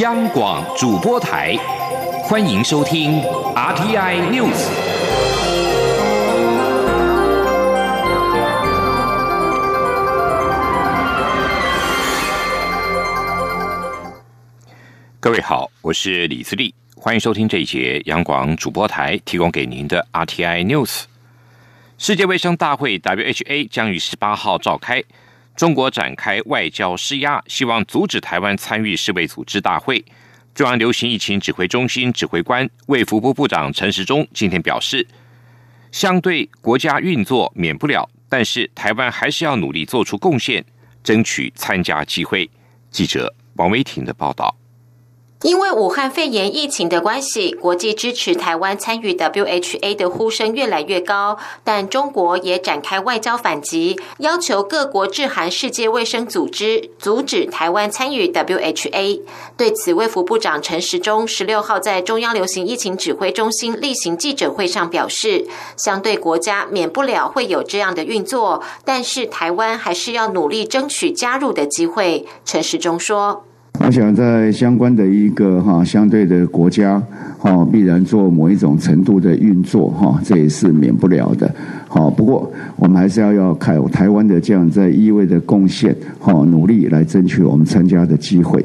央广主播台，欢迎收听 RTI News。各位好，我是李自立，欢迎收听这一节央广主播台提供给您的 RTI News。世界卫生大会 （WHA） 将于十八号召开。中国展开外交施压，希望阻止台湾参与世卫组织大会。中央流行疫情指挥中心指挥官、卫福部部长陈时中今天表示，相对国家运作免不了，但是台湾还是要努力做出贡献，争取参加机会。记者王维婷的报道。因为武汉肺炎疫情的关系，国际支持台湾参与 WHA 的呼声越来越高，但中国也展开外交反击，要求各国致函世界卫生组织，阻止台湾参与 WHA。对此，卫福部长陈时中十六号在中央流行疫情指挥中心例行记者会上表示，相对国家免不了会有这样的运作，但是台湾还是要努力争取加入的机会。陈时中说。我想在相关的一个哈相对的国家哈必然做某一种程度的运作哈这也是免不了的，好不过我们还是要要看台湾的这样在意味的贡献哈努力来争取我们参加的机会。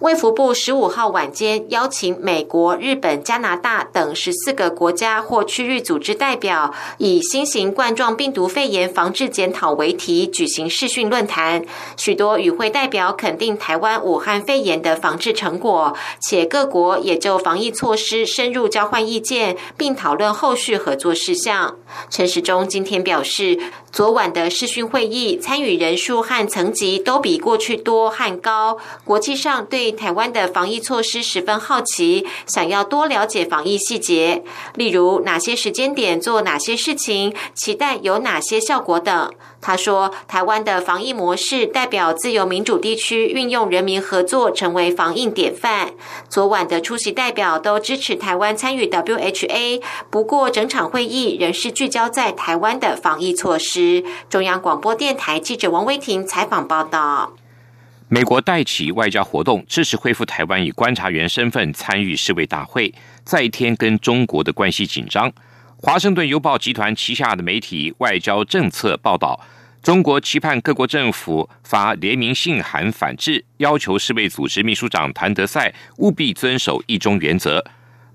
卫福部十五号晚间邀请美国、日本、加拿大等十四个国家或区域组织代表，以新型冠状病毒肺炎防治检讨为题举行视讯论坛。许多与会代表肯定台湾武汉肺炎的防治成果，且各国也就防疫措施深入交换意见，并讨论后续合作事项。陈时中今天表示，昨晚的视讯会议参与人数和层级都比过去多和高，国际上对。台湾的防疫措施十分好奇，想要多了解防疫细节，例如哪些时间点做哪些事情，期待有哪些效果等。他说，台湾的防疫模式代表自由民主地区运用人民合作成为防疫典范。昨晚的出席代表都支持台湾参与 WHA，不过整场会议仍是聚焦在台湾的防疫措施。中央广播电台记者王威婷采访报道。美国带起外交活动，支持恢复台湾以观察员身份参与世卫大会，再添跟中国的关系紧张。华盛顿邮报集团旗下的媒体外交政策报道，中国期盼各国政府发联名信函反制，要求世卫组织秘书长谭德赛务必遵守一中原则。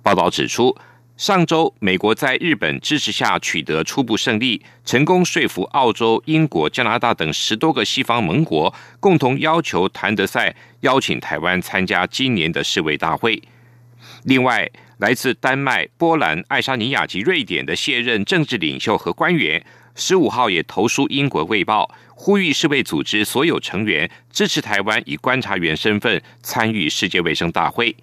报道指出。上周，美国在日本支持下取得初步胜利，成功说服澳洲、英国、加拿大等十多个西方盟国，共同要求谭德赛邀请台湾参加今年的世卫大会。另外，来自丹麦、波兰、爱沙尼亚及瑞典的卸任政治领袖和官员，十五号也投书英国《卫报》，呼吁世卫组织所有成员支持台湾以观察员身份参与世界卫生大会。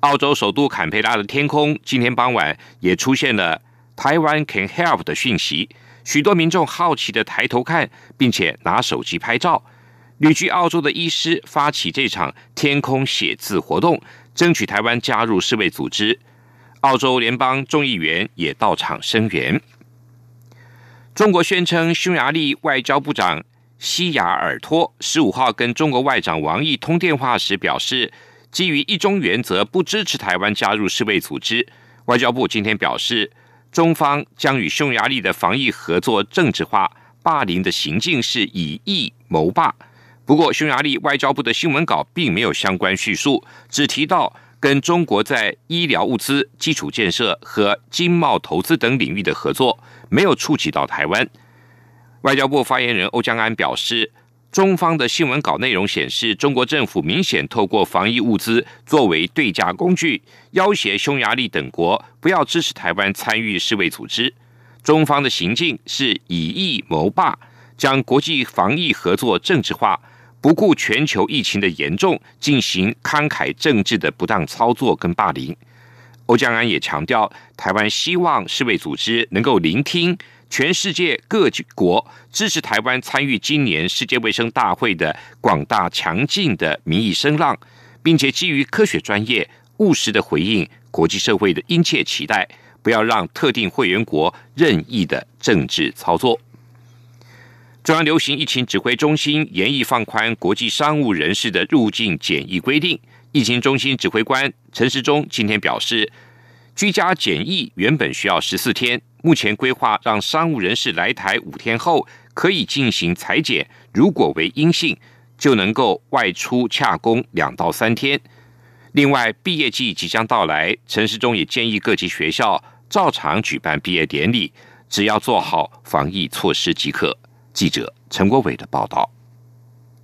澳洲首都坎培拉的天空，今天傍晚也出现了“台湾 can help” 的讯息。许多民众好奇的抬头看，并且拿手机拍照。旅居澳洲的医师发起这场天空写字活动，争取台湾加入世卫组织。澳洲联邦众议员也到场声援。中国宣称，匈牙利外交部长西雅尔托十五号跟中国外长王毅通电话时表示。基于一中原则，不支持台湾加入世卫组织。外交部今天表示，中方将与匈牙利的防疫合作政治化，霸凌的行径是以疫谋霸。不过，匈牙利外交部的新闻稿并没有相关叙述，只提到跟中国在医疗物资、基础建设和经贸投资等领域的合作，没有触及到台湾。外交部发言人欧江安表示。中方的新闻稿内容显示，中国政府明显透过防疫物资作为对价工具，要挟匈牙利等国不要支持台湾参与世卫组织。中方的行径是以疫谋霸，将国际防疫合作政治化，不顾全球疫情的严重，进行慷慨政治的不当操作跟霸凌。欧江安也强调，台湾希望世卫组织能够聆听。全世界各国支持台湾参与今年世界卫生大会的广大强劲的民意声浪，并且基于科学、专业、务实的回应国际社会的殷切期待，不要让特定会员国任意的政治操作。中央流行疫情指挥中心严议放宽国际商务人士的入境检疫规定，疫情中心指挥官陈时中今天表示，居家检疫原本需要十四天，目前规划让商务人士来台五天后可以进行裁剪，如果为阴性，就能够外出洽工两到三天。另外，毕业季即将到来，陈时中也建议各级学校照常举办毕业典礼，只要做好防疫措施即可。记者陈国伟的报道。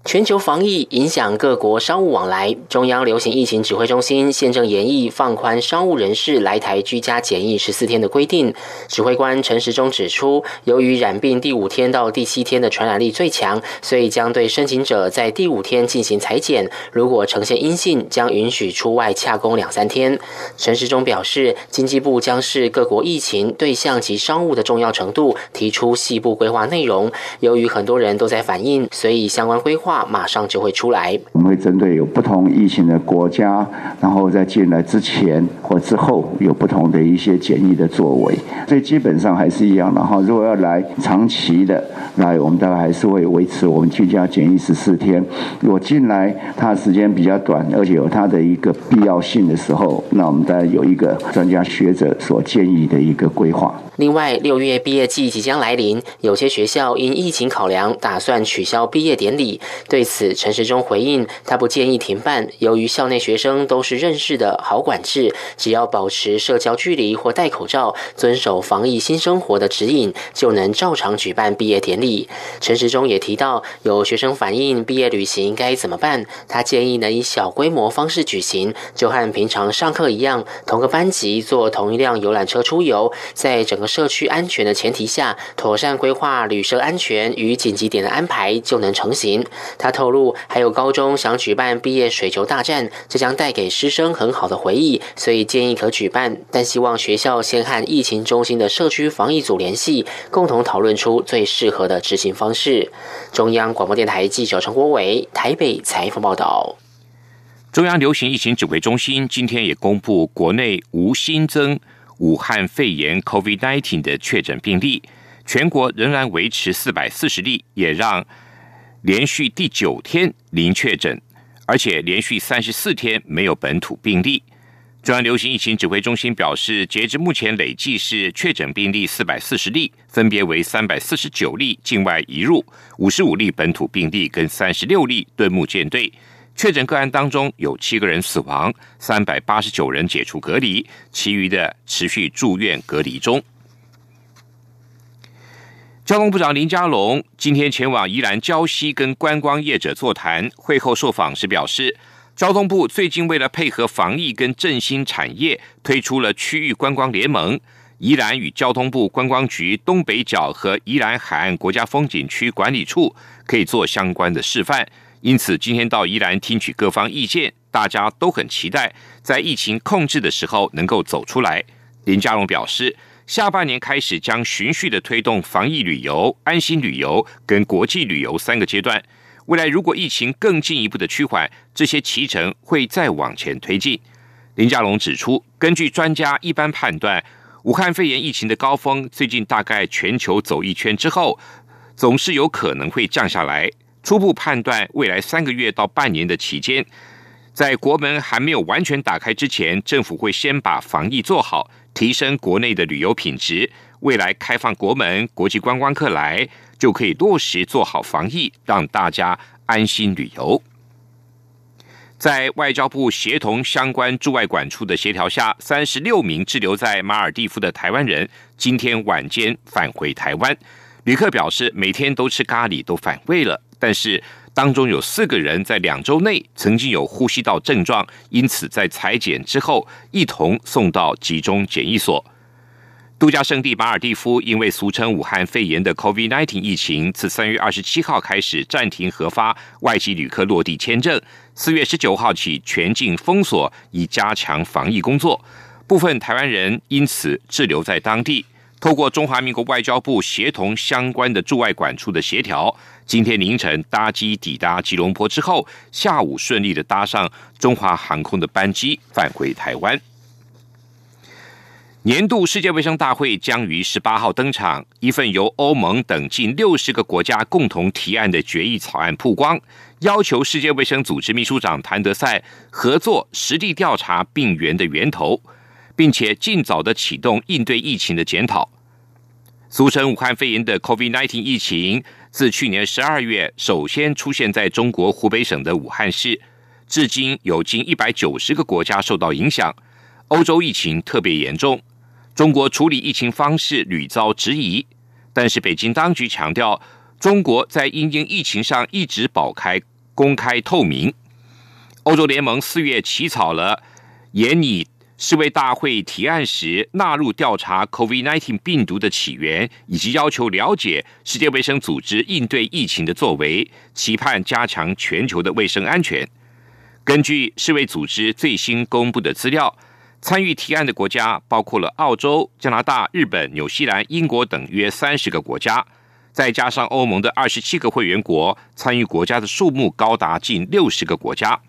全球防疫影响各国商务往来，中央流行疫情指挥中心现正研议放宽商务人士来台居家检疫十四天的规定。指挥官陈时中指出，由于染病第五天到第七天的传染力最强，所以将对申请者在第五天进行裁剪，如果呈现阴性，将允许出外洽工两三天。陈时中表示，经济部将视各国疫情对象及商务的重要程度，提出细部规划内容。由于很多人都在反映，所以相关规划。马上就会出来。我们会针对有不同疫情的国家，然后在进来之前或之后有不同的一些检疫的作为。所以基本上还是一样的哈。如果要来长期的来，我们大概还是会维持我们居家检疫十四天。如果进来它时间比较短，而且有它的一个必要性的时候，那我们大概有一个专家学者所建议的一个规划。另外，六月毕业季即将来临，有些学校因疫情考量，打算取消毕业典礼。对此，陈时中回应，他不建议停办，由于校内学生都是认识的，好管制，只要保持社交距离或戴口罩，遵守防疫新生活的指引，就能照常举办毕业典礼。陈时中也提到，有学生反映毕业旅行该怎么办，他建议能以小规模方式举行，就和平常上课一样，同个班级坐同一辆游览车出游，在整个。社区安全的前提下，妥善规划旅社安全与紧急点的安排就能成型。他透露，还有高中想举办毕业水球大战，这将带给师生很好的回忆，所以建议可举办。但希望学校先和疫情中心的社区防疫组联系，共同讨论出最适合的执行方式。中央广播电台记者陈国伟台北采访报道。中央流行疫情指挥中心今天也公布，国内无新增。武汉肺炎 （COVID-19） 的确诊病例，全国仍然维持四百四十例，也让连续第九天零确诊，而且连续三十四天没有本土病例。中央流行疫情指挥中心表示，截至目前累计是确诊病例四百四十例，分别为三百四十九例境外移入，五十五例本土病例跟三十六例敦睦舰队。确诊个案当中有七个人死亡，三百八十九人解除隔离，其余的持续住院隔离中。交通部长林佳龙今天前往宜兰礁溪跟观光业者座谈，会后受访时表示，交通部最近为了配合防疫跟振兴产业，推出了区域观光联盟，宜兰与交通部观光局东北角和宜兰海岸国家风景区管理处可以做相关的示范。因此，今天到宜兰听取各方意见，大家都很期待在疫情控制的时候能够走出来。林佳龙表示，下半年开始将循序的推动防疫旅游、安心旅游跟国际旅游三个阶段。未来如果疫情更进一步的趋缓，这些骑程会再往前推进。林佳龙指出，根据专家一般判断，武汉肺炎疫情的高峰最近大概全球走一圈之后，总是有可能会降下来。初步判断，未来三个月到半年的期间，在国门还没有完全打开之前，政府会先把防疫做好，提升国内的旅游品质。未来开放国门，国际观光客来，就可以落实做好防疫，让大家安心旅游。在外交部协同相关驻外管处的协调下，三十六名滞留在马尔蒂夫的台湾人今天晚间返回台湾。旅客表示，每天都吃咖喱，都反胃了。但是当中有四个人在两周内曾经有呼吸道症状，因此在裁剪之后一同送到集中检疫所。度假胜地马尔蒂夫因为俗称武汉肺炎的 COVID-19 疫情，自三月二十七号开始暂停核发外籍旅客落地签证，四月十九号起全境封锁，以加强防疫工作。部分台湾人因此滞留在当地。透过中华民国外交部协同相关的驻外管处的协调，今天凌晨搭机抵达吉隆坡之后，下午顺利的搭上中华航空的班机返回台湾。年度世界卫生大会将于十八号登场，一份由欧盟等近六十个国家共同提案的决议草案曝光，要求世界卫生组织秘书长谭德赛合作实地调查病源的源头，并且尽早的启动应对疫情的检讨。俗称武汉肺炎的 COVID-19 疫情，自去年十二月首先出现在中国湖北省的武汉市，至今有近一百九十个国家受到影响，欧洲疫情特别严重。中国处理疫情方式屡遭质疑，但是北京当局强调，中国在因应疫情上一直保开、公开、透明。欧洲联盟四月起草了严拟世卫大会提案时纳入调查 COVID-19 病毒的起源，以及要求了解世界卫生组织应对疫情的作为，期盼加强全球的卫生安全。根据世卫组织最新公布的资料。参与提案的国家包括了澳洲、加拿大、日本、纽西兰、英国等约三十个国家，再加上欧盟的二十七个会员国，参与国家的数目高达近六十个国家。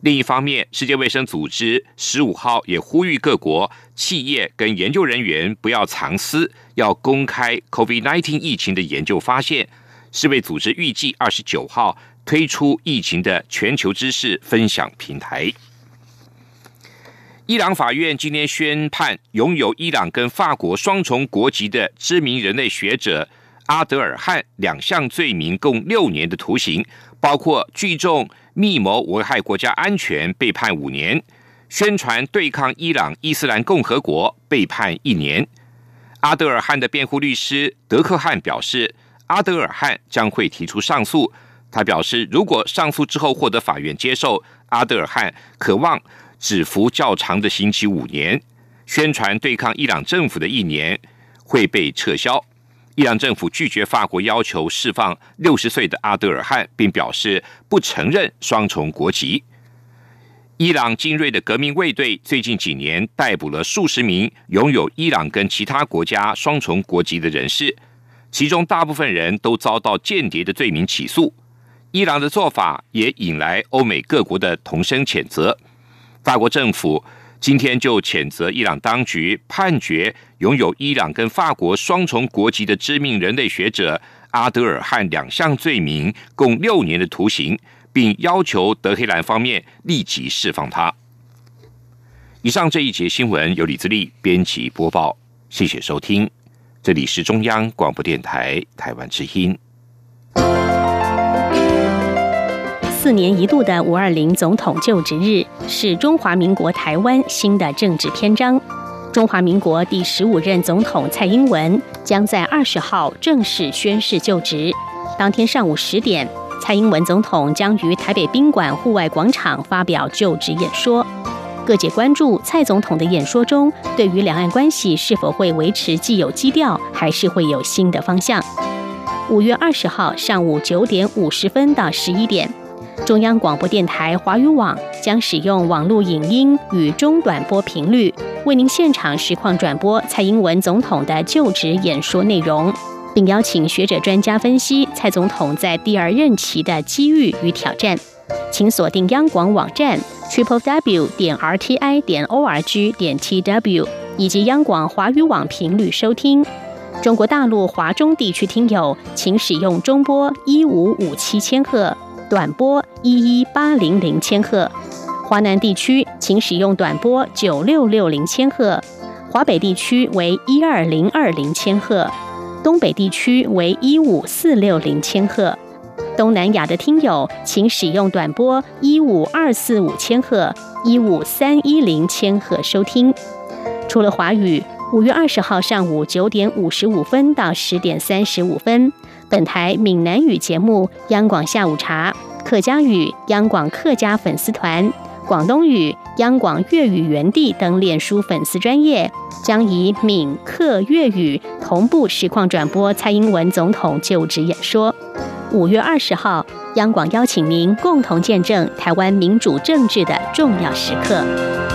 另一方面，世界卫生组织十五号也呼吁各国企业跟研究人员不要藏私，要公开 COVID-19 疫情的研究发现。世卫组织预计二十九号推出疫情的全球知识分享平台。伊朗法院今天宣判，拥有伊朗跟法国双重国籍的知名人类学者阿德尔汉两项罪名，共六年的徒刑，包括聚众密谋危害国家安全，被判五年；宣传对抗伊朗伊斯兰共和国，被判一年。阿德尔汉的辩护律师德克汉表示，阿德尔汉将会提出上诉。他表示，如果上诉之后获得法院接受，阿德尔汉渴望。只服较长的刑期五年，宣传对抗伊朗政府的一年会被撤销。伊朗政府拒绝法国要求释放六十岁的阿德尔汉，并表示不承认双重国籍。伊朗精锐的革命卫队最近几年逮捕了数十名拥有伊朗跟其他国家双重国籍的人士，其中大部分人都遭到间谍的罪名起诉。伊朗的做法也引来欧美各国的同声谴责。法国政府今天就谴责伊朗当局判决拥有伊朗跟法国双重国籍的知名人类学者阿德尔汉两项罪名，共六年的徒刑，并要求德黑兰方面立即释放他。以上这一节新闻由李自力编辑播报，谢谢收听，这里是中央广播电台台湾之音。四年一度的五二零总统就职日是中华民国台湾新的政治篇章。中华民国第十五任总统蔡英文将在二十号正式宣誓就职。当天上午十点，蔡英文总统将于台北宾馆户外广场发表就职演说。各界关注蔡总统的演说中，对于两岸关系是否会维持既有基调，还是会有新的方向。五月二十号上午九点五十分到十一点。中央广播电台华语网将使用网络影音与中短波频率，为您现场实况转播蔡英文总统的就职演说内容，并邀请学者专家分析蔡总统在第二任期的机遇与挑战。请锁定央广网站 triple w 点 r t i 点 o r g 点 t w 以及央广华语网频率收听。中国大陆华中地区听友，请使用中波一五五七千赫。短波一一八零零千赫，华南地区请使用短波九六六零千赫，华北地区为一二零二零千赫，东北地区为一五四六零千赫，东南亚的听友请使用短波一五二四五千赫、一五三一零千赫收听。除了华语，五月二十号上午九点五十五分到十点三十五分。本台闽南语节目《央广下午茶》，客家语《央广客家粉丝团》，广东语《央广粤语园地》等脸书粉丝专业，将以闽客粤语同步实况转播蔡英文总统就职演说。五月二十号，央广邀请您共同见证台湾民主政治的重要时刻。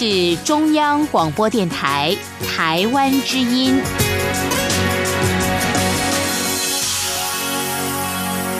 是中央广播电台台湾之音。